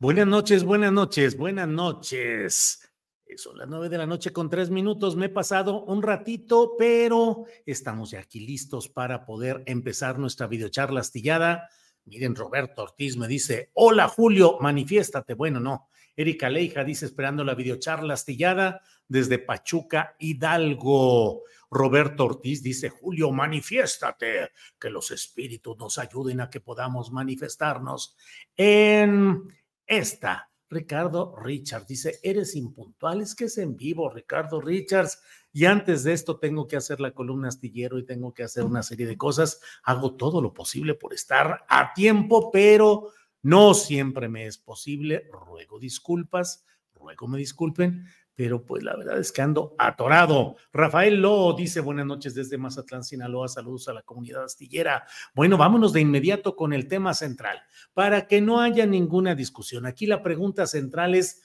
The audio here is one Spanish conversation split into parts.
Buenas noches, buenas noches, buenas noches. Son las nueve de la noche con tres minutos. Me he pasado un ratito, pero estamos ya aquí listos para poder empezar nuestra videocharla astillada. Miren, Roberto Ortiz me dice, hola Julio, manifiéstate. Bueno, no. Erika Leija dice, esperando la videocharla astillada desde Pachuca, Hidalgo. Roberto Ortiz dice, Julio, manifiéstate, que los espíritus nos ayuden a que podamos manifestarnos en esta. Ricardo Richards dice, eres impuntual, es que es en vivo, Ricardo Richards. Y antes de esto tengo que hacer la columna astillero y tengo que hacer una serie de cosas. Hago todo lo posible por estar a tiempo, pero no siempre me es posible. Ruego disculpas, ruego me disculpen, pero pues la verdad es que ando atorado. Rafael Lo dice buenas noches desde Mazatlán, Sinaloa, saludos a la comunidad astillera. Bueno, vámonos de inmediato con el tema central, para que no haya ninguna discusión. Aquí la pregunta central es,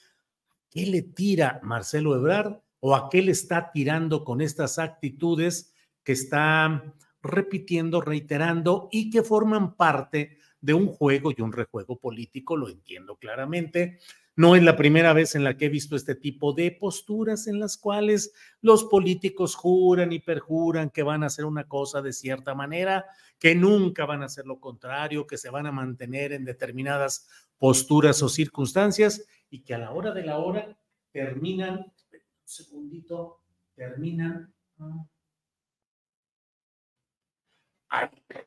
¿qué le tira Marcelo Ebrard o a qué le está tirando con estas actitudes que está repitiendo, reiterando y que forman parte de un juego y un rejuego político, lo entiendo claramente, no es la primera vez en la que he visto este tipo de posturas en las cuales los políticos juran y perjuran que van a hacer una cosa de cierta manera, que nunca van a hacer lo contrario, que se van a mantener en determinadas posturas o circunstancias y que a la hora de la hora terminan, un segundito, terminan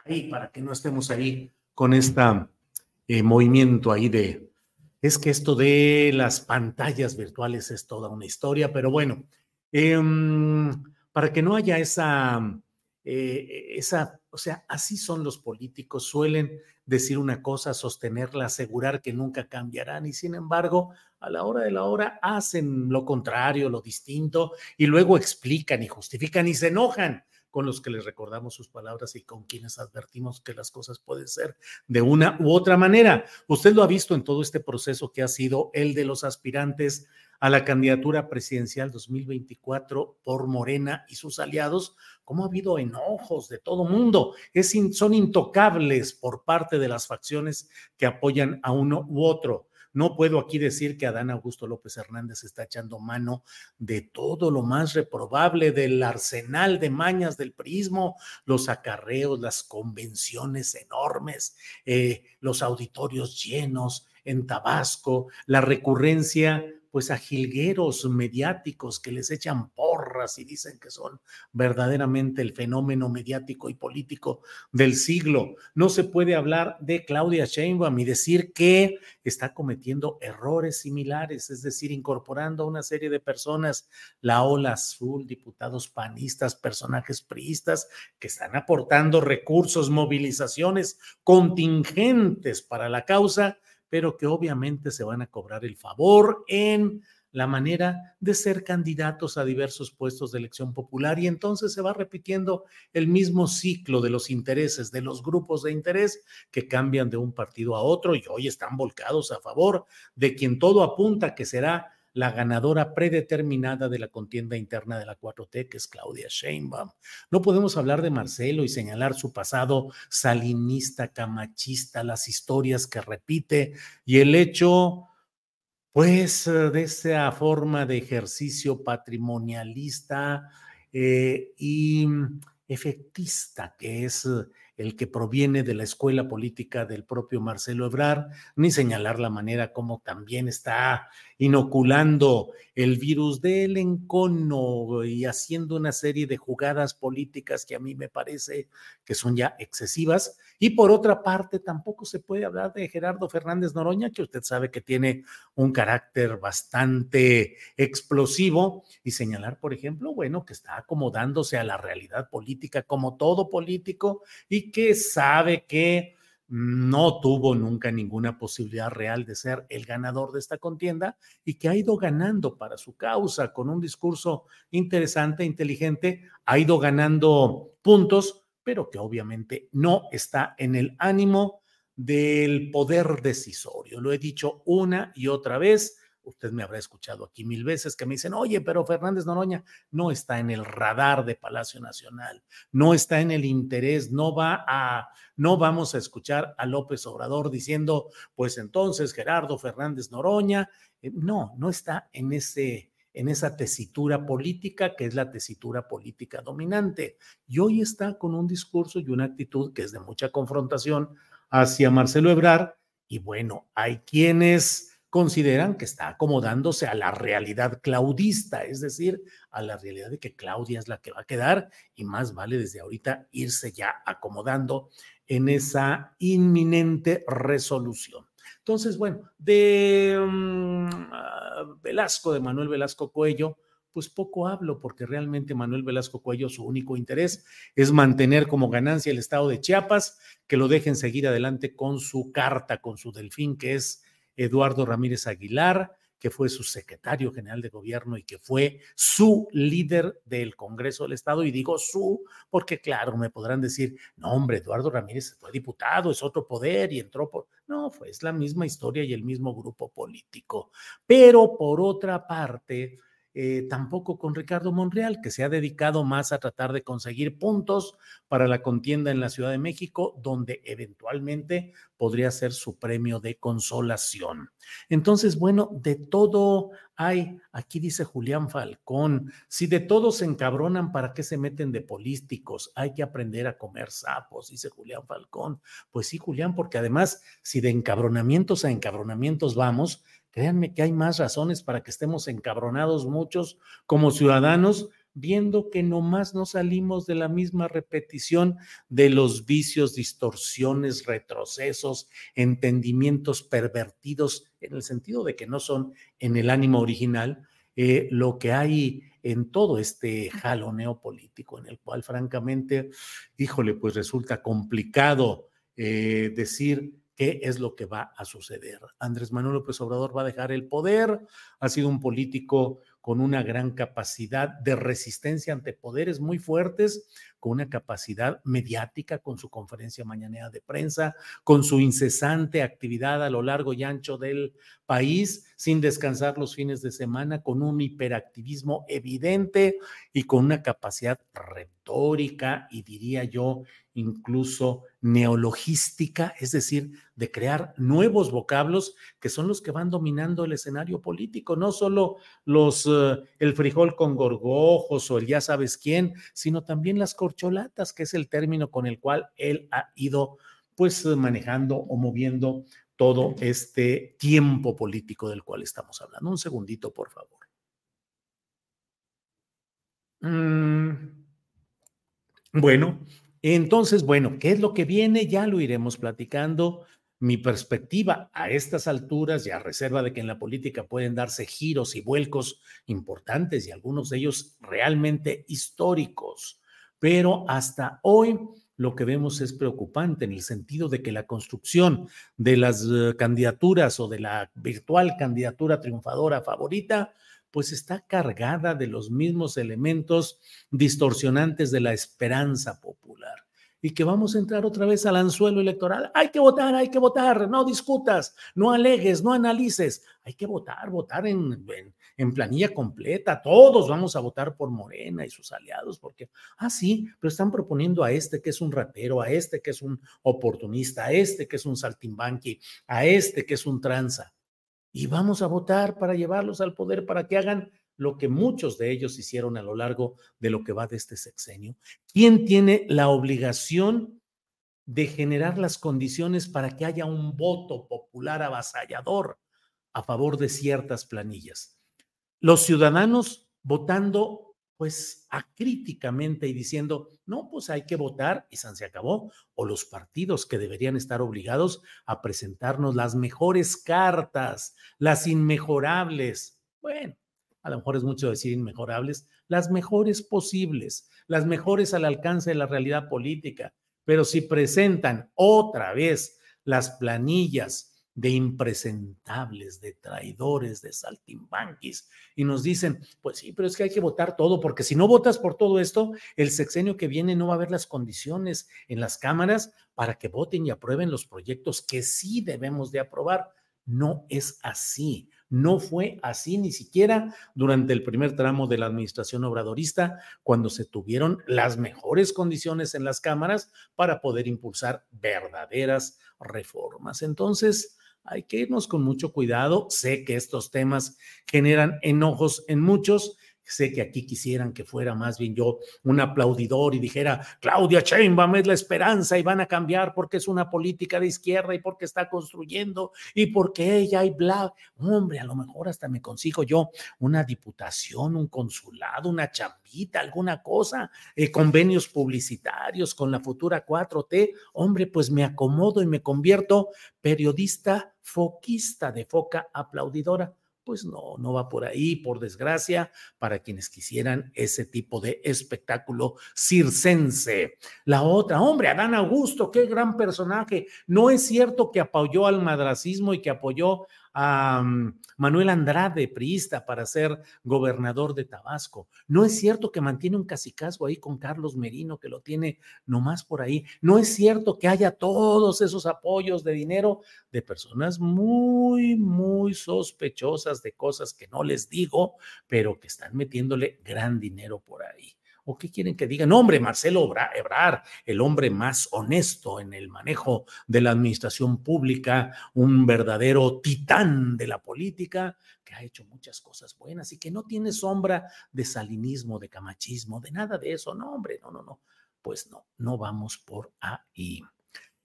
ahí, para que no estemos ahí con este movimiento ahí de, es que esto de las pantallas virtuales es toda una historia, pero bueno, em, para que no haya esa, eh, esa, o sea, así son los políticos, suelen decir una cosa, sostenerla, asegurar que nunca cambiarán y sin embargo, a la hora de la hora hacen lo contrario, lo distinto y luego explican y justifican y se enojan con los que les recordamos sus palabras y con quienes advertimos que las cosas pueden ser de una u otra manera. Usted lo ha visto en todo este proceso que ha sido el de los aspirantes a la candidatura presidencial 2024 por Morena y sus aliados, como ha habido enojos de todo mundo. Es son intocables por parte de las facciones que apoyan a uno u otro. No puedo aquí decir que Adán Augusto López Hernández está echando mano de todo lo más reprobable del arsenal de mañas del prismo, los acarreos, las convenciones enormes, eh, los auditorios llenos en Tabasco, la recurrencia pues a jilgueros mediáticos que les echan porras y dicen que son verdaderamente el fenómeno mediático y político del siglo. No se puede hablar de Claudia Sheinbaum y decir que está cometiendo errores similares, es decir, incorporando a una serie de personas, la ola azul, diputados panistas, personajes priistas, que están aportando recursos, movilizaciones contingentes para la causa pero que obviamente se van a cobrar el favor en la manera de ser candidatos a diversos puestos de elección popular. Y entonces se va repitiendo el mismo ciclo de los intereses, de los grupos de interés que cambian de un partido a otro y hoy están volcados a favor de quien todo apunta que será la ganadora predeterminada de la contienda interna de la 4T, que es Claudia Sheinbaum. No podemos hablar de Marcelo y señalar su pasado salinista, camachista, las historias que repite y el hecho pues de esa forma de ejercicio patrimonialista eh, y efectista que es el que proviene de la escuela política del propio Marcelo Ebrard, ni señalar la manera como también está inoculando el virus del encono y haciendo una serie de jugadas políticas que a mí me parece que son ya excesivas. Y por otra parte, tampoco se puede hablar de Gerardo Fernández Noroña, que usted sabe que tiene un carácter bastante explosivo, y señalar, por ejemplo, bueno, que está acomodándose a la realidad política como todo político y que sabe que no tuvo nunca ninguna posibilidad real de ser el ganador de esta contienda y que ha ido ganando para su causa con un discurso interesante, inteligente, ha ido ganando puntos, pero que obviamente no está en el ánimo del poder decisorio. Lo he dicho una y otra vez usted me habrá escuchado aquí mil veces que me dicen, oye, pero Fernández Noroña no está en el radar de Palacio Nacional, no está en el interés, no va a, no vamos a escuchar a López Obrador diciendo, pues entonces Gerardo Fernández Noroña, eh, no, no está en ese, en esa tesitura política que es la tesitura política dominante. Y hoy está con un discurso y una actitud que es de mucha confrontación hacia Marcelo Ebrard. Y bueno, hay quienes consideran que está acomodándose a la realidad claudista, es decir, a la realidad de que Claudia es la que va a quedar y más vale desde ahorita irse ya acomodando en esa inminente resolución. Entonces, bueno, de mm, Velasco, de Manuel Velasco Cuello, pues poco hablo porque realmente Manuel Velasco Cuello su único interés es mantener como ganancia el estado de Chiapas, que lo dejen seguir adelante con su carta, con su delfín, que es Eduardo Ramírez Aguilar, que fue su secretario general de gobierno y que fue su líder del Congreso del Estado. Y digo su, porque claro, me podrán decir, no, hombre, Eduardo Ramírez fue diputado, es otro poder y entró por... No, fue es la misma historia y el mismo grupo político. Pero por otra parte, eh, tampoco con Ricardo Monreal, que se ha dedicado más a tratar de conseguir puntos para la contienda en la Ciudad de México, donde eventualmente podría ser su premio de consolación. Entonces, bueno, de todo hay, aquí dice Julián Falcón, si de todo se encabronan, ¿para qué se meten de políticos? Hay que aprender a comer sapos, dice Julián Falcón. Pues sí, Julián, porque además, si de encabronamientos a encabronamientos vamos, Créanme que hay más razones para que estemos encabronados muchos como ciudadanos, viendo que nomás no salimos de la misma repetición de los vicios, distorsiones, retrocesos, entendimientos pervertidos, en el sentido de que no son en el ánimo original, eh, lo que hay en todo este jaloneo político, en el cual francamente, híjole, pues resulta complicado eh, decir qué es lo que va a suceder. Andrés Manuel López Obrador va a dejar el poder, ha sido un político con una gran capacidad de resistencia ante poderes muy fuertes, con una capacidad mediática, con su conferencia mañanera de prensa, con su incesante actividad a lo largo y ancho del país, sin descansar los fines de semana, con un hiperactivismo evidente y con una capacidad retórica y diría yo incluso neologística, es decir, de crear nuevos vocablos que son los que van dominando el escenario político, no solo los eh, el frijol con gorgojos o el ya sabes quién, sino también las corcholatas, que es el término con el cual él ha ido pues manejando o moviendo todo este tiempo político del cual estamos hablando. Un segundito, por favor. Mm. Bueno, entonces, bueno, ¿qué es lo que viene? Ya lo iremos platicando. Mi perspectiva a estas alturas y a reserva de que en la política pueden darse giros y vuelcos importantes y algunos de ellos realmente históricos, pero hasta hoy lo que vemos es preocupante en el sentido de que la construcción de las eh, candidaturas o de la virtual candidatura triunfadora favorita pues está cargada de los mismos elementos distorsionantes de la esperanza popular. y que vamos a entrar otra vez al anzuelo electoral. Hay que votar, hay que votar, no discutas, no alegues, no analices. Hay que votar, votar en, en, planilla completa. Todos vamos a votar por Morena y sus aliados, porque, ah, sí, pero están proponiendo a este que es un ratero, a este que es un oportunista, a este que es un saltimbanqui, a este que es un tranza. Y vamos a votar para llevarlos al poder, para que hagan lo que muchos de ellos hicieron a lo largo de lo que va de este sexenio? ¿Quién tiene la obligación de generar las condiciones para que haya un voto popular avasallador a favor de ciertas planillas? Los ciudadanos votando pues acríticamente y diciendo, no, pues hay que votar y se acabó, o los partidos que deberían estar obligados a presentarnos las mejores cartas, las inmejorables. Bueno, a lo mejor es mucho decir inmejorables, las mejores posibles, las mejores al alcance de la realidad política. Pero si presentan otra vez las planillas de impresentables, de traidores, de saltimbanquis, y nos dicen, pues sí, pero es que hay que votar todo, porque si no votas por todo esto, el sexenio que viene no va a haber las condiciones en las cámaras para que voten y aprueben los proyectos que sí debemos de aprobar. No es así. No fue así ni siquiera durante el primer tramo de la administración obradorista, cuando se tuvieron las mejores condiciones en las cámaras para poder impulsar verdaderas reformas. Entonces, hay que irnos con mucho cuidado. Sé que estos temas generan enojos en muchos Sé que aquí quisieran que fuera más bien yo un aplaudidor y dijera, Claudia Sheinbaum es la esperanza y van a cambiar porque es una política de izquierda y porque está construyendo y porque ella y bla. Hombre, a lo mejor hasta me consigo yo una diputación, un consulado, una chambita, alguna cosa, eh, convenios publicitarios con la futura 4T. Hombre, pues me acomodo y me convierto periodista foquista de foca aplaudidora pues no, no va por ahí, por desgracia, para quienes quisieran ese tipo de espectáculo circense. La otra, hombre, Adán Augusto, qué gran personaje. No es cierto que apoyó al madracismo y que apoyó a Manuel Andrade, priista, para ser gobernador de Tabasco. No es cierto que mantiene un cacicazgo ahí con Carlos Merino, que lo tiene nomás por ahí. No es cierto que haya todos esos apoyos de dinero de personas muy, muy sospechosas de cosas que no les digo, pero que están metiéndole gran dinero por ahí. ¿O qué quieren que digan? Hombre, Marcelo Ebrar, el hombre más honesto en el manejo de la administración pública, un verdadero titán de la política, que ha hecho muchas cosas buenas y que no tiene sombra de salinismo, de camachismo, de nada de eso. No, hombre, no, no, no. Pues no, no vamos por ahí.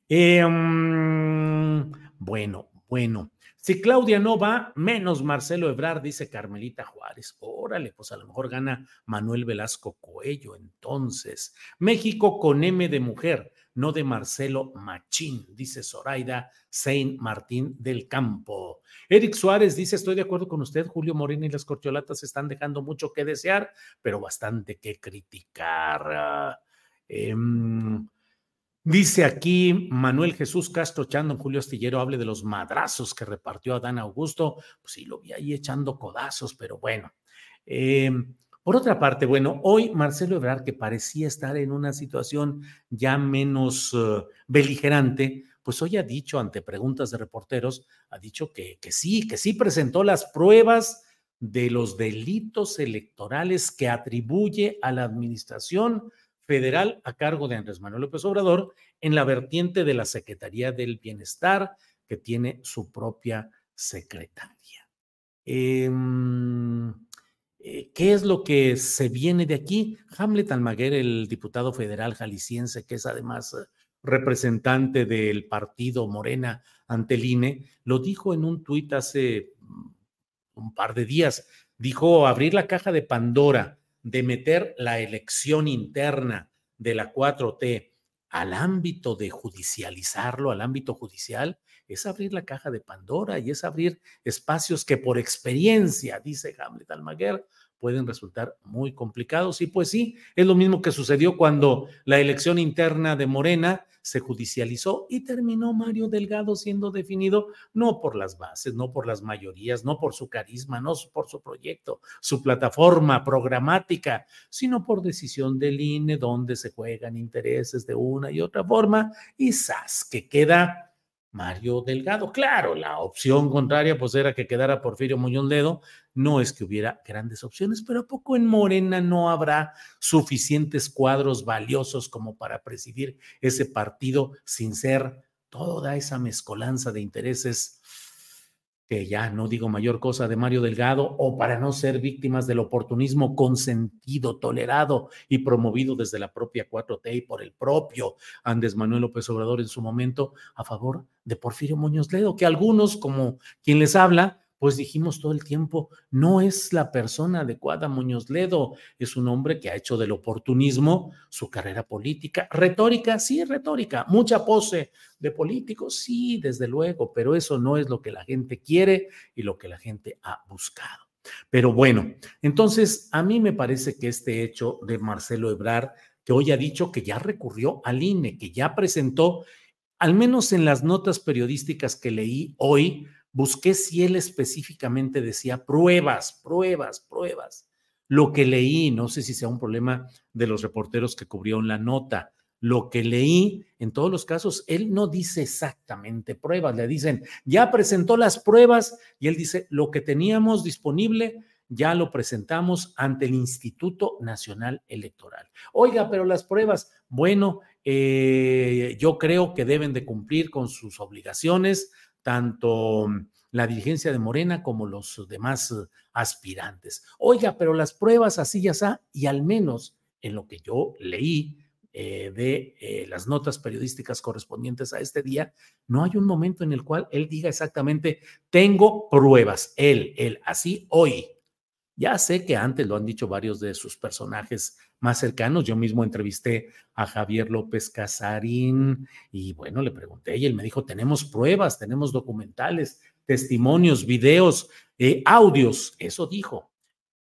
Em, bueno, bueno. Si Claudia no va, menos Marcelo Ebrar, dice Carmelita Juárez. Órale, pues a lo mejor gana Manuel Velasco Coello. Entonces, México con M de mujer, no de Marcelo Machín, dice Zoraida Saint Martín del Campo. Eric Suárez dice: Estoy de acuerdo con usted, Julio Moreno y las corcholatas están dejando mucho que desear, pero bastante que criticar. Eh, Dice aquí Manuel Jesús Castro echando Julio Astillero, hable de los madrazos que repartió Adán Augusto. Pues sí, lo vi ahí echando codazos, pero bueno. Em, por otra parte, bueno, hoy Marcelo Ebrard, que parecía estar en una situación ya menos eh, beligerante, pues hoy ha dicho ante preguntas de reporteros, ha dicho que, que sí, que sí presentó las pruebas de los delitos electorales que atribuye a la administración federal a cargo de Andrés Manuel López Obrador en la vertiente de la Secretaría del Bienestar, que tiene su propia secretaria. Em, eh, ¿Qué es lo que se viene de aquí? Hamlet Almaguer, el diputado federal jalisciense, que es además eh, representante del partido Morena ante el INE, lo dijo en un tuit hace mm, un par de días. Dijo abrir la caja de Pandora de meter la elección interna de la 4T al ámbito de judicializarlo, al ámbito judicial, es abrir la caja de Pandora y es abrir espacios que por experiencia, dice Hamlet Almaguer, pueden resultar muy complicados. Y pues sí, es lo mismo que sucedió cuando la elección interna de Morena se judicializó y terminó Mario Delgado siendo definido no por las bases, no por las mayorías, no por su carisma, no por su proyecto, su plataforma programática, sino por decisión del INE, donde se juegan intereses de una y otra forma, y ¡zas! que queda Mario Delgado. Claro, la opción contraria pues era que quedara Porfirio Muñoz Ledo. No es que hubiera grandes opciones, pero ¿a poco en Morena no habrá suficientes cuadros valiosos como para presidir ese partido sin ser toda esa mezcolanza de intereses que ya no digo mayor cosa de Mario Delgado, o para no ser víctimas del oportunismo consentido, tolerado y promovido desde la propia 4T y por el propio Andrés Manuel López Obrador en su momento a favor de Porfirio Muñoz Ledo, que algunos, como quien les habla, pues dijimos todo el tiempo, no es la persona adecuada Muñoz Ledo, es un hombre que ha hecho del oportunismo su carrera política, retórica, sí, retórica, mucha pose de político, sí, desde luego, pero eso no es lo que la gente quiere y lo que la gente ha buscado. Pero bueno, entonces a mí me parece que este hecho de Marcelo Ebrar, que hoy ha dicho que ya recurrió al INE, que ya presentó, al menos en las notas periodísticas que leí hoy, busqué si él específicamente decía pruebas, pruebas, pruebas. Lo que leí, no sé si sea un problema de los reporteros que cubrieron la nota, lo que leí, en todos los casos, él no dice exactamente pruebas, le dicen, ya presentó las pruebas y él dice, lo que teníamos disponible ya lo presentamos ante el Instituto Nacional Electoral. Oiga, pero las pruebas, bueno, eh, yo creo que deben de cumplir con sus obligaciones tanto la dirigencia de Morena como los demás eh, aspirantes. Oiga, pero las pruebas así ya está, y al menos en lo que yo leí eh, de eh, las notas periodísticas correspondientes a este día, no hay un momento en el cual él diga exactamente, tengo pruebas, él, él, así hoy. Ya sé que antes lo han dicho varios de sus personajes más cercanos. Yo mismo entrevisté a Javier López Casarín y bueno, le pregunté y él me dijo, tenemos pruebas, tenemos documentales, testimonios, videos, eh, audios. Eso dijo.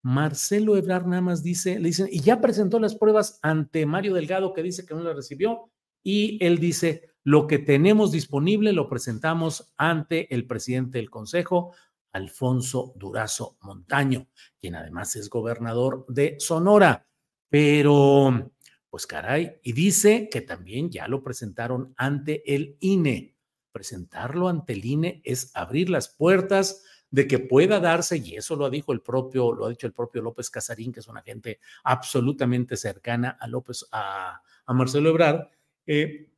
Marcelo Ebrard nada más dice, le dicen, y ya presentó las pruebas ante Mario Delgado que dice que no las recibió y él dice, lo que tenemos disponible lo presentamos ante el presidente del Consejo, Alfonso Durazo Montaño, quien además es gobernador de Sonora. Pero, pues caray, y dice que también ya lo presentaron ante el INE. Presentarlo ante el INE es abrir las puertas de que pueda darse, y eso lo ha dicho el propio, lo ha dicho el propio López Casarín, que es una gente absolutamente cercana a López, a, Marcelo Ebrard, eh,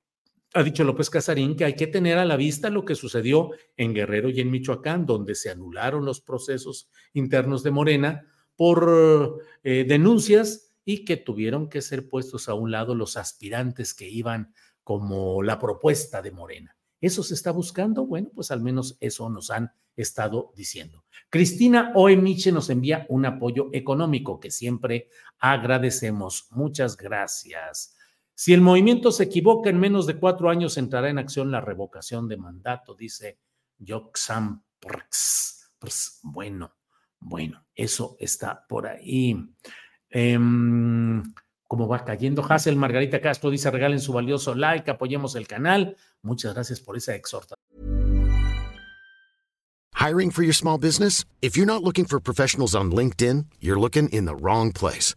ha dicho López Casarín que hay que tener a la vista lo que sucedió en Guerrero y en Michoacán, donde se anularon los procesos internos de Morena por eh, denuncias y que tuvieron que ser puestos a un lado los aspirantes que iban como la propuesta de Morena. ¿Eso se está buscando? Bueno, pues al menos eso nos han estado diciendo. Cristina Oemiche nos envía un apoyo económico que siempre agradecemos. Muchas gracias. Si el movimiento se equivoca, en menos de cuatro años entrará en acción la revocación de mandato, dice Yoxam Bueno, bueno, eso está por ahí. Eh, como va cayendo. Hassel Margarita Castro dice: regalen su valioso like, apoyemos el canal. Muchas gracias por esa exhortación. Hiring for your small business? If you're not looking for professionals on LinkedIn, you're looking in the wrong place.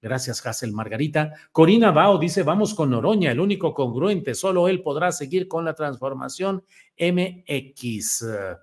Gracias, Hazel Margarita. Corina Bao dice: Vamos con Noroña, el único congruente, solo él podrá seguir con la transformación MX. Eh,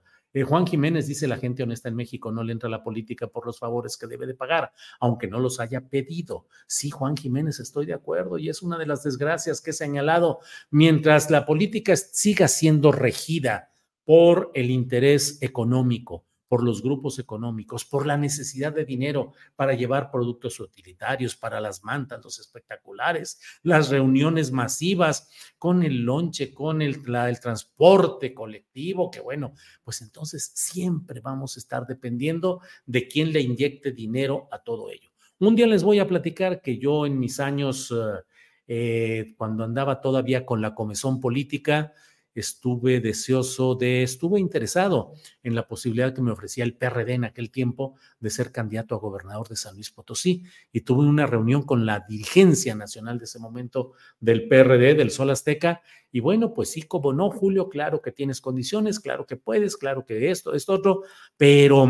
Juan Jiménez dice, la gente honesta en México no le entra a la política por los favores que debe de pagar, aunque no los haya pedido. Sí, Juan Jiménez, estoy de acuerdo y es una de las desgracias que he señalado. Mientras la política siga siendo regida por el interés económico, por los grupos económicos, por la necesidad de dinero para llevar productos utilitarios, para las mantas, los espectaculares, las reuniones masivas, con el lonche, con el, transporte colectivo, que bueno, pues entonces siempre vamos a estar dependiendo de quién le inyecte dinero a todo ello. Un día les voy a platicar que yo en mis años, eh, eh, cuando andaba todavía con la comezón política, estuve deseoso de, estuve interesado en la posibilidad que me ofrecía el PRD en aquel tiempo de ser candidato a gobernador de San Luis Potosí. Y tuve una reunión con la dirigencia nacional de ese momento del PRD, del Sol Azteca, y bueno, pues sí, como no, Julio, claro que tienes condiciones, claro que puedes, claro que esto, esto, otro, pero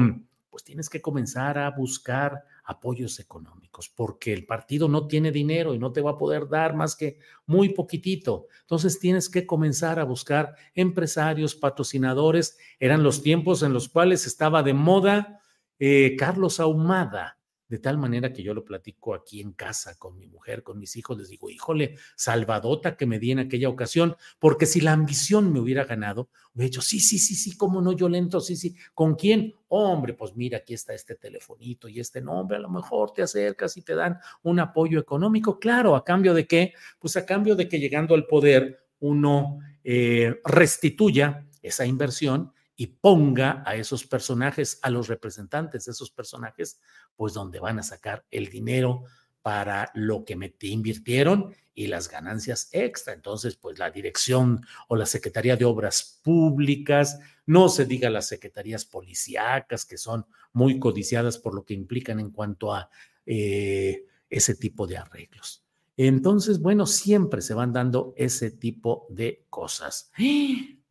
pues tienes que comenzar a buscar apoyos económicos, porque el partido no tiene dinero y no te va a poder dar más que muy poquitito. Entonces tienes que comenzar a buscar empresarios, patrocinadores. Eran los tiempos en los cuales estaba de moda eh, Carlos Ahumada, de tal manera que yo lo platico aquí en casa con mi mujer, con mis hijos, les digo, híjole, salvadota que me di en aquella ocasión, porque si la ambición me hubiera ganado, hubiera dicho, sí, sí, sí, sí, cómo no, yo lento, sí, sí, ¿con quién? Hombre, pues mira, aquí está este telefonito y este nombre, a lo mejor te acercas y te dan un apoyo económico, claro, a cambio de qué? Pues a cambio de que llegando al poder uno eh, restituya esa inversión y ponga a esos personajes, a los representantes de esos personajes, pues donde van a sacar el dinero para lo que me invirtieron y las ganancias extra. Entonces, pues la dirección o la Secretaría de Obras Públicas, no se diga las secretarías policíacas, que son muy codiciadas por lo que implican en cuanto a eh, ese tipo de arreglos. Entonces, bueno, siempre se van dando ese tipo de cosas.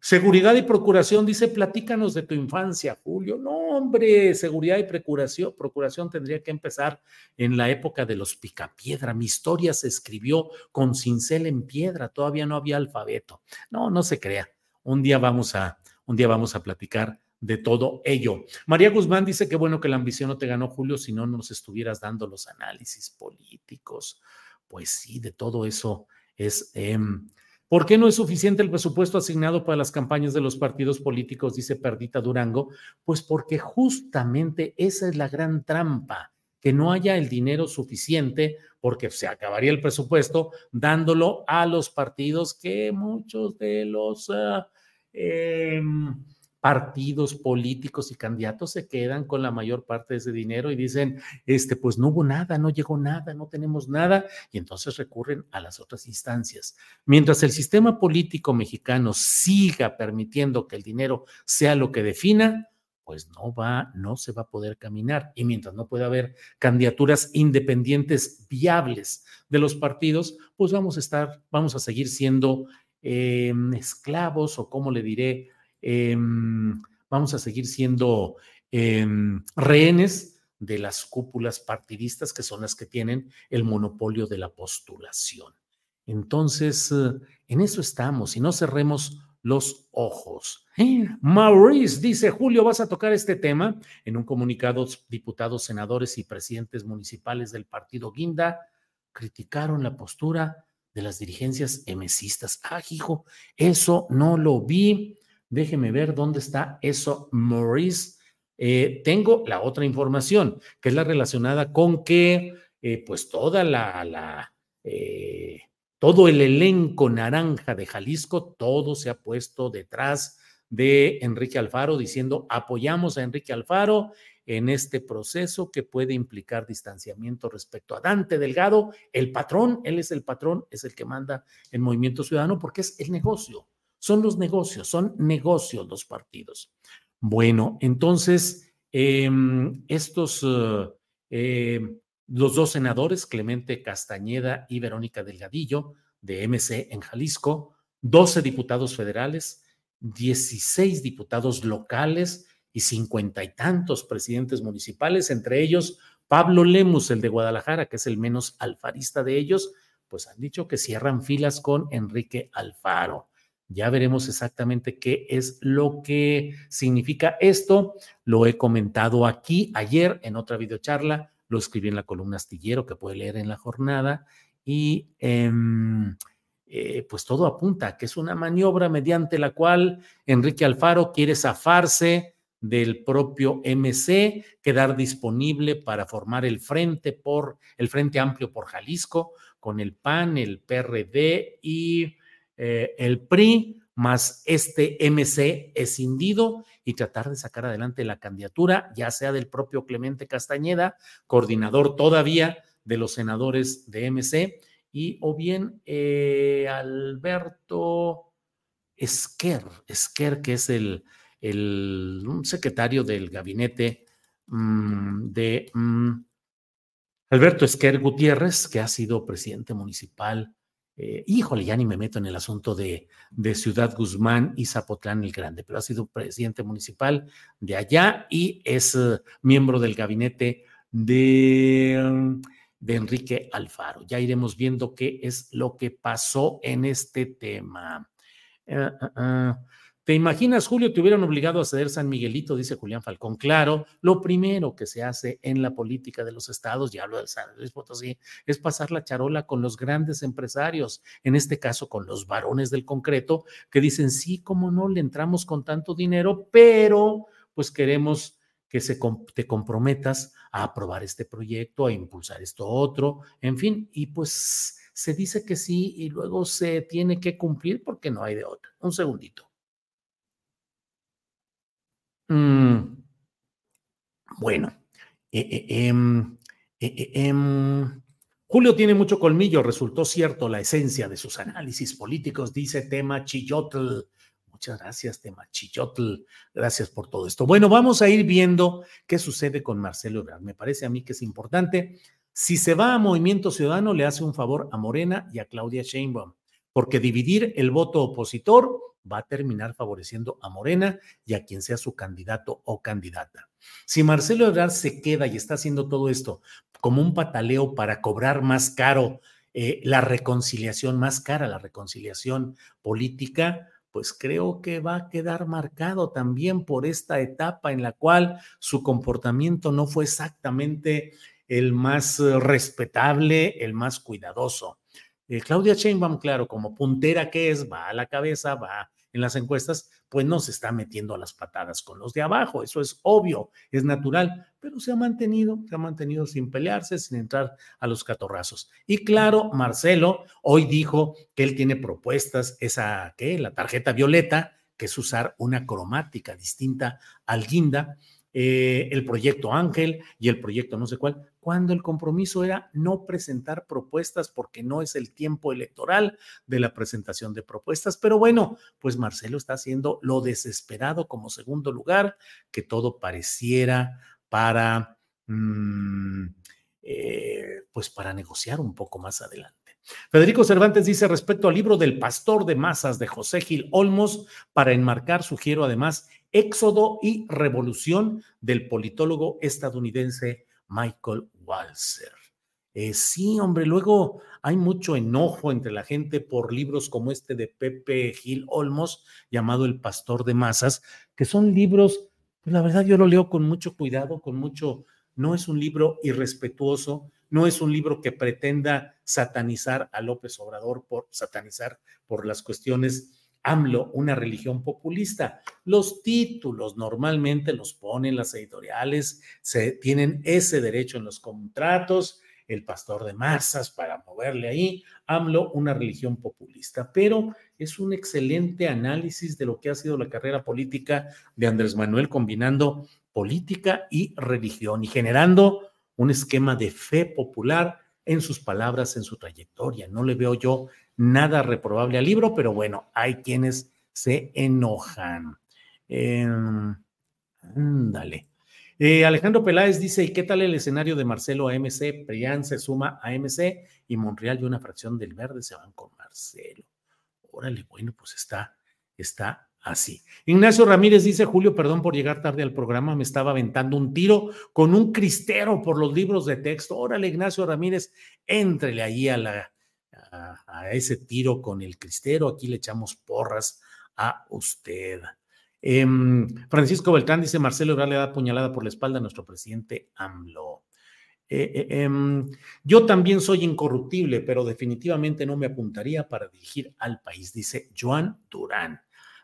Seguridad y procuración, dice, platícanos de tu infancia, Julio. No, hombre, seguridad y procuración, procuración tendría que empezar en la época de los picapiedra. Mi historia se escribió con cincel en piedra, todavía no había alfabeto. No, no se crea. Un día vamos a, un día vamos a platicar de todo ello. María Guzmán dice que bueno que la ambición no te ganó, Julio, si no nos estuvieras dando los análisis políticos. Pues sí, de todo eso es... Em, ¿Por qué no es suficiente el presupuesto asignado para las campañas de los partidos políticos? Dice Perdita Durango. Pues porque justamente esa es la gran trampa, que no haya el dinero suficiente, porque se acabaría el presupuesto dándolo a los partidos que muchos de los... Ah, em, partidos políticos y candidatos se quedan con la mayor parte de ese dinero y dicen, este, pues no hubo nada, no llegó nada, no tenemos nada, y entonces recurren a las otras instancias. Mientras el sistema político mexicano siga permitiendo que el dinero sea lo que defina, pues no va, no se va a poder caminar. Y mientras no pueda haber candidaturas independientes viables de los partidos, pues vamos a estar, vamos a seguir siendo em, esclavos o, como le diré, Em, vamos a seguir siendo em, rehenes de las cúpulas partidistas que son las que tienen el monopolio de la postulación. Entonces, eh, en eso estamos y no cerremos los ojos. Maurice dice, Julio, ¿vas a tocar este tema? En un comunicado, diputados, senadores y presidentes municipales del partido Guinda criticaron la postura de las dirigencias emesistas. Ah, hijo, eso no lo vi. Déjeme ver dónde está eso, Maurice. Eh, tengo la otra información, que es la relacionada con que, eh, pues, toda la, eh, todo el elenco naranja de Jalisco, todo se ha puesto detrás de Enrique Alfaro, diciendo apoyamos a Enrique Alfaro en este proceso que puede implicar distanciamiento respecto a Dante Delgado, el patrón, él es el patrón, es el que manda el movimiento ciudadano porque es el negocio. Son los negocios, son negocios los partidos. Bueno, entonces, em, estos, eh, em, los dos senadores, Clemente Castañeda y Verónica Delgadillo, de MC en Jalisco, 12 diputados federales, 16 diputados locales y cincuenta y tantos presidentes municipales, entre ellos, Pablo Lemus, el de Guadalajara, que es el menos alfarista de ellos, pues han dicho que cierran filas con Enrique Alfaro. Ya veremos exactamente qué es lo que significa esto. Lo he comentado aquí ayer en otra videocharla, lo escribí en la columna astillero que puede leer en la jornada y em, eh, pues todo apunta a que es una maniobra mediante la cual Enrique Alfaro quiere zafarse del propio MC, quedar disponible para formar el frente por el Frente Amplio por Jalisco con el PAN, el PRD y eh, el PRI, más este MC escindido y tratar de sacar adelante la candidatura, ya sea del propio Clemente Castañeda, coordinador todavía de los senadores de MC, y o bien eh, Alberto Esquer, Esquer, que es el, el secretario del gabinete mm, de mm, Alberto Esquer Gutiérrez, que ha sido presidente municipal. Eh, híjole, ya ni me meto en el asunto de, Ciudad Guzmán y Zapotlán el Grande, pero ha sido presidente municipal de allá y es uh, miembro del gabinete de, de Enrique Alfaro. Ya iremos viendo qué es lo que pasó en este tema. Uh, uh, ¿Te imaginas, Julio, te hubieran obligado a ceder San Miguelito? Dice Julián Falcón. Claro, lo primero que se hace en la política de los estados, ya hablo de San Luis Potosí, es pasar la charola con los grandes empresarios, en este caso con los varones del concreto, que dicen, sí, cómo no, le entramos con tanto dinero, pero pues queremos que se, te comprometas a aprobar este proyecto, a impulsar esto otro, en fin, y pues se dice que sí y luego se tiene que cumplir porque no hay de otra. Un segundito. Mm, bueno, eh, eh, em, eh, em, Julio tiene mucho colmillo, resultó cierto la esencia de sus análisis políticos, dice Tema Chillotl. Muchas gracias, Tema Chillotl. Gracias por todo esto. Bueno, vamos a ir viendo qué sucede con Marcelo Ebrard. Me parece a mí que es importante. Si se va a Movimiento Ciudadano, le hace un favor a Morena y a Claudia Sheinbaum, porque dividir el voto opositor va a terminar favoreciendo a Morena y a quien sea su candidato o candidata. Si Marcelo Ebrard se queda y está haciendo todo esto como un pataleo para cobrar más caro eh, la reconciliación, más cara la reconciliación política, pues creo que va a quedar marcado también por esta etapa en la cual su comportamiento no fue exactamente el más eh, respetable, el más cuidadoso. Eh, Claudia Sheinbaum, claro, como puntera que es, va a la cabeza, va en las encuestas, pues no se está metiendo a las patadas con los de abajo. Eso es obvio, es natural, pero se ha mantenido, se ha mantenido sin pelearse, sin entrar a los catorrazos. Y claro, Marcelo hoy dijo que él tiene propuestas, esa, ¿qué? La tarjeta violeta, que es usar una cromática distinta al guinda, eh, el proyecto Ángel y el proyecto no sé cuál, cuando el compromiso era no presentar propuestas porque no es el tiempo electoral de la presentación de propuestas. Pero bueno, pues Marcelo está haciendo lo desesperado como segundo lugar, que todo pareciera para, mm, eh, pues para negociar un poco más adelante. Federico Cervantes dice respecto al libro del pastor de masas de José Gil Olmos, para enmarcar, sugiero además Éxodo y Revolución del politólogo estadounidense Michael Walzer. Eh, sí, hombre, luego hay mucho enojo entre la gente por libros como este de Pepe Gil Olmos, llamado El Pastor de Masas, que son libros, pues la verdad yo lo leo con mucho cuidado, con mucho, no es un libro irrespetuoso, no es un libro que pretenda satanizar a López Obrador por satanizar por las cuestiones AMLO, una religión populista. Los títulos normalmente los ponen las editoriales, se tienen ese derecho en los contratos, el pastor de masas para moverle ahí, AMLO, una religión populista, pero es un excelente análisis de lo que ha sido la carrera política de Andrés Manuel combinando política y religión y generando un esquema de fe popular en sus palabras, en su trayectoria. No le veo yo nada reprobable al libro, pero bueno, hay quienes se enojan. Em, ándale. Eh, Alejandro Peláez dice, ¿y qué tal el escenario de Marcelo a MC? Prián se suma a MC y Monreal y una fracción del Verde se van con Marcelo. Órale, bueno, pues está, está así. Ignacio Ramírez dice, Julio, perdón por llegar tarde al programa, me estaba aventando un tiro con un cristero por los libros de texto. Órale, Ignacio Ramírez, éntrele ahí a, la, a, ese tiro con el cristero, aquí le echamos porras a usted. Em, Francisco Beltrán dice, Marcelo Ebrard le da puñalada por la espalda a nuestro presidente AMLO. Eh, eh, em, yo también soy incorruptible, pero definitivamente no me apuntaría para dirigir al país, dice Joan Durán.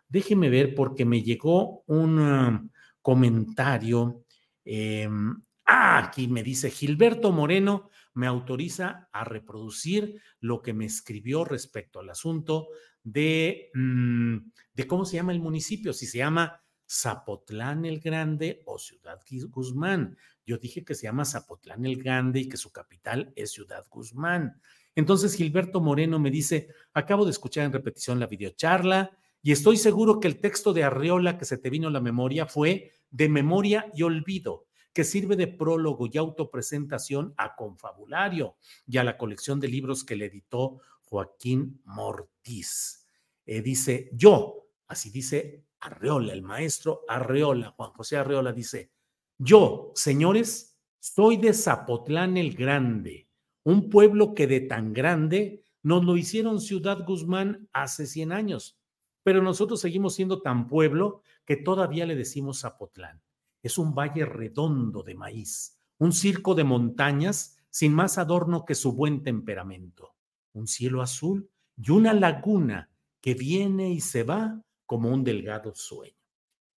Déjeme ver porque me llegó un comentario. Em, ah, aquí me dice Gilberto Moreno me autoriza a reproducir lo que me escribió respecto al asunto de, mm, de cómo se llama el municipio, si se llama Zapotlán el Grande o Ciudad Guzmán. Yo dije que se llama Zapotlán el Grande y que su capital es Ciudad Guzmán. Entonces Gilberto Moreno me dice, acabo de escuchar en repetición la videocharla y estoy seguro que el texto de Arriola que se te vino a la memoria fue de memoria y olvido, que sirve de prólogo y autopresentación a Confabulario y a la colección de libros que le editó Joaquín Mortiz. Eh, dice, yo, así dice Arreola, el maestro Arreola, Juan José Arreola dice, yo, señores, soy de Zapotlán el Grande, un pueblo que de tan grande nos lo hicieron Ciudad Guzmán hace 100 años pero nosotros seguimos siendo tan pueblo que todavía le decimos Zapotlán. Es un valle redondo de maíz, un circo de montañas sin más adorno que su buen temperamento, un cielo azul y una laguna que viene y se va como un delgado sueño.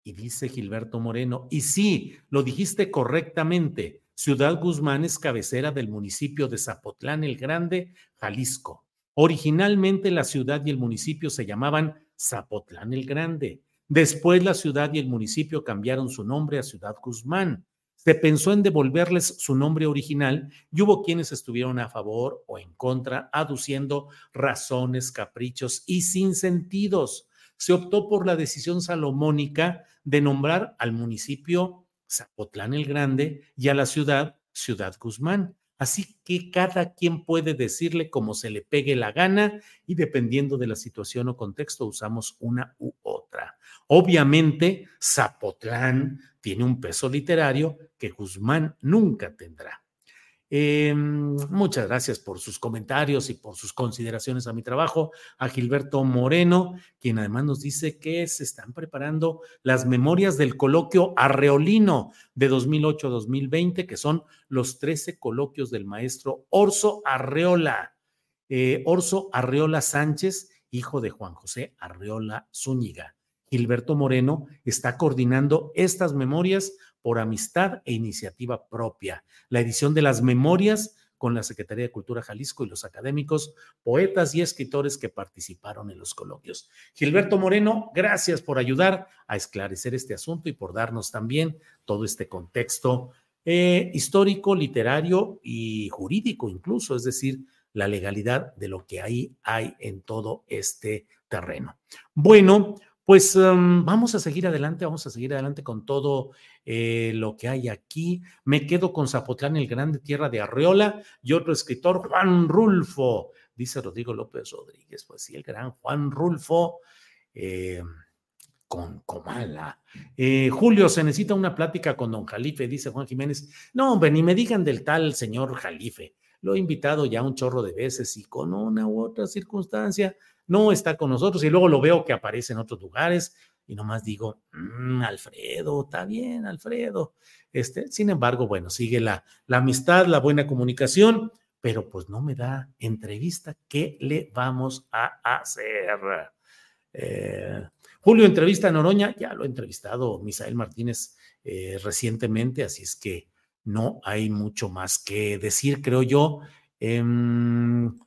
Y dice Gilberto Moreno, y sí, lo dijiste correctamente, Ciudad Guzmán es cabecera del municipio de Zapotlán el Grande, Jalisco. Originalmente la ciudad y el municipio se llamaban Zapotlán el Grande. Después la ciudad y el municipio cambiaron su nombre a Ciudad Guzmán. Se pensó en devolverles su nombre original y hubo quienes estuvieron a favor o en contra, aduciendo razones, caprichos y sinsentidos. Se optó por la decisión salomónica de nombrar al municipio Zapotlán el Grande y a la ciudad Ciudad Guzmán. Así que cada quien puede decirle como se le pegue la gana y dependiendo de la situación o contexto usamos una u otra. Obviamente, Zapotlán tiene un peso literario que Guzmán nunca tendrá. Em, muchas gracias por sus comentarios y por sus consideraciones a mi trabajo. A Gilberto Moreno, quien además nos dice que se están preparando las memorias del coloquio arreolino de 2008-2020, que son los 13 coloquios del maestro Orso Arreola. Eh, Orso Arreola Sánchez, hijo de Juan José Arreola Zúñiga. Gilberto Moreno está coordinando estas memorias por amistad e iniciativa propia. La edición de las memorias con la Secretaría de Cultura Jalisco y los académicos, poetas y escritores que participaron en los coloquios. Gilberto Moreno, gracias por ayudar a esclarecer este asunto y por darnos también todo este contexto eh, histórico, literario y jurídico incluso, es decir, la legalidad de lo que ahí hay en todo este terreno. Bueno, pues em, vamos a seguir adelante, vamos a seguir adelante con todo eh, lo que hay aquí. Me quedo con Zapotlán el Grande, tierra de Arreola, y otro escritor, Juan Rulfo, dice Rodrigo López Rodríguez. Pues sí, el gran Juan Rulfo. Eh, con Comala. Eh, Julio, se necesita una plática con don Jalife, dice Juan Jiménez. No, hombre, ni me digan del tal señor Jalife. Lo he invitado ya un chorro de veces y con una u otra circunstancia no está con nosotros y luego lo veo que aparece en otros lugares y nomás digo, mm, Alfredo, está bien, Alfredo. Este, sin embargo, bueno, sigue la, la amistad, la buena comunicación, pero pues no me da entrevista. ¿Qué le vamos a hacer? Eh, Julio entrevista a Noroña, ya lo he entrevistado Misael Martínez eh, recientemente, así es que no hay mucho más que decir, creo yo. Em,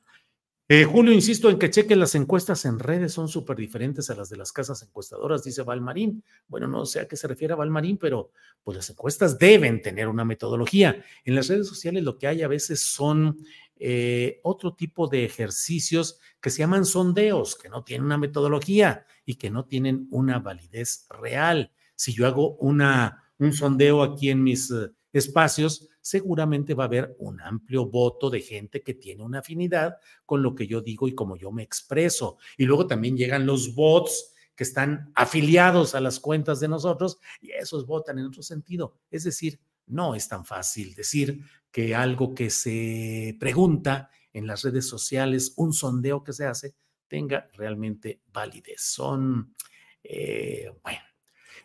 eh, Julio, insisto en que cheque las encuestas en redes, son súper diferentes a las de las casas encuestadoras, dice Valmarín. Bueno, no sé a qué se refiere a Valmarín, pero pues las encuestas deben tener una metodología. En las redes sociales lo que hay a veces son eh, otro tipo de ejercicios que se llaman sondeos, que no tienen una metodología y que no tienen una validez real. Si yo hago una, un sondeo aquí en mis eh, espacios, seguramente va a haber un amplio voto de gente que tiene una afinidad con lo que yo digo y como yo me expreso. Y luego también llegan los bots que están afiliados a las cuentas de nosotros y esos votan en otro sentido. Es decir, no es tan fácil decir que algo que se pregunta en las redes sociales, un sondeo que se hace, tenga realmente validez. Son, eh, bueno.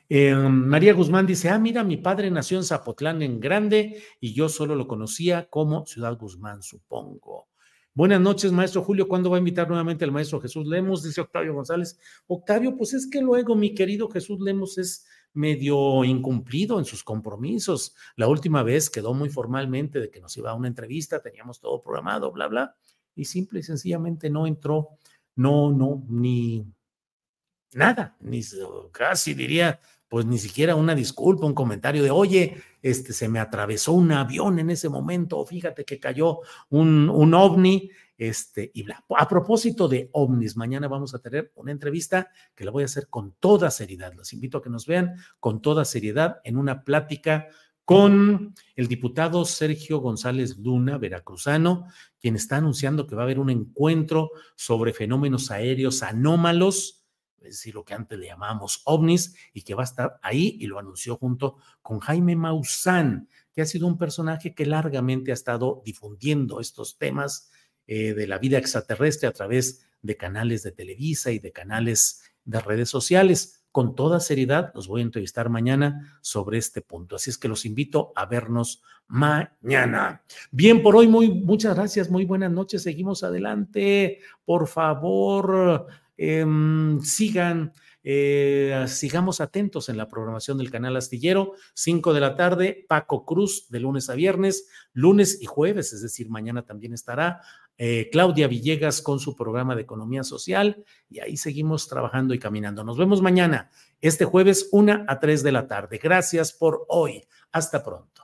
Eh, María Guzmán dice, ah, mira, mi padre nació en Zapotlán en Grande y yo solo lo conocía como Ciudad Guzmán, supongo. Buenas noches, maestro Julio. ¿Cuándo va a invitar nuevamente al maestro Jesús Lemos? Dice Octavio González. Octavio, pues es que luego mi querido Jesús Lemos es medio incumplido en sus compromisos. La última vez quedó muy formalmente de que nos iba a una entrevista, teníamos todo programado, bla, bla, y simple y sencillamente no entró, no, no, ni nada, ni casi diría, pues ni siquiera una disculpa, un comentario de, oye, este, se me atravesó un avión en ese momento, fíjate que cayó un, un ovni, este, y bla. A propósito de ovnis, mañana vamos a tener una entrevista que la voy a hacer con toda seriedad. Los invito a que nos vean con toda seriedad en una plática con el diputado Sergio González Luna, veracruzano, quien está anunciando que va a haber un encuentro sobre fenómenos aéreos anómalos es decir, lo que antes le llamamos ovnis, y que va a estar ahí, y lo anunció junto con Jaime Maussan, que ha sido un personaje que largamente ha estado difundiendo estos temas eh, de la vida extraterrestre a través de canales de Televisa y de canales de redes sociales. Con toda seriedad, los voy a entrevistar mañana sobre este punto. Así es que los invito a vernos mañana. Bien, por hoy, muy, muchas gracias, muy buenas noches. Seguimos adelante. Por favor, Em, sigan, eh, sigamos atentos en la programación del canal Astillero, 5 de la tarde, Paco Cruz de lunes a viernes, lunes y jueves, es decir, mañana también estará eh, Claudia Villegas con su programa de economía social y ahí seguimos trabajando y caminando. Nos vemos mañana, este jueves, 1 a 3 de la tarde. Gracias por hoy. Hasta pronto.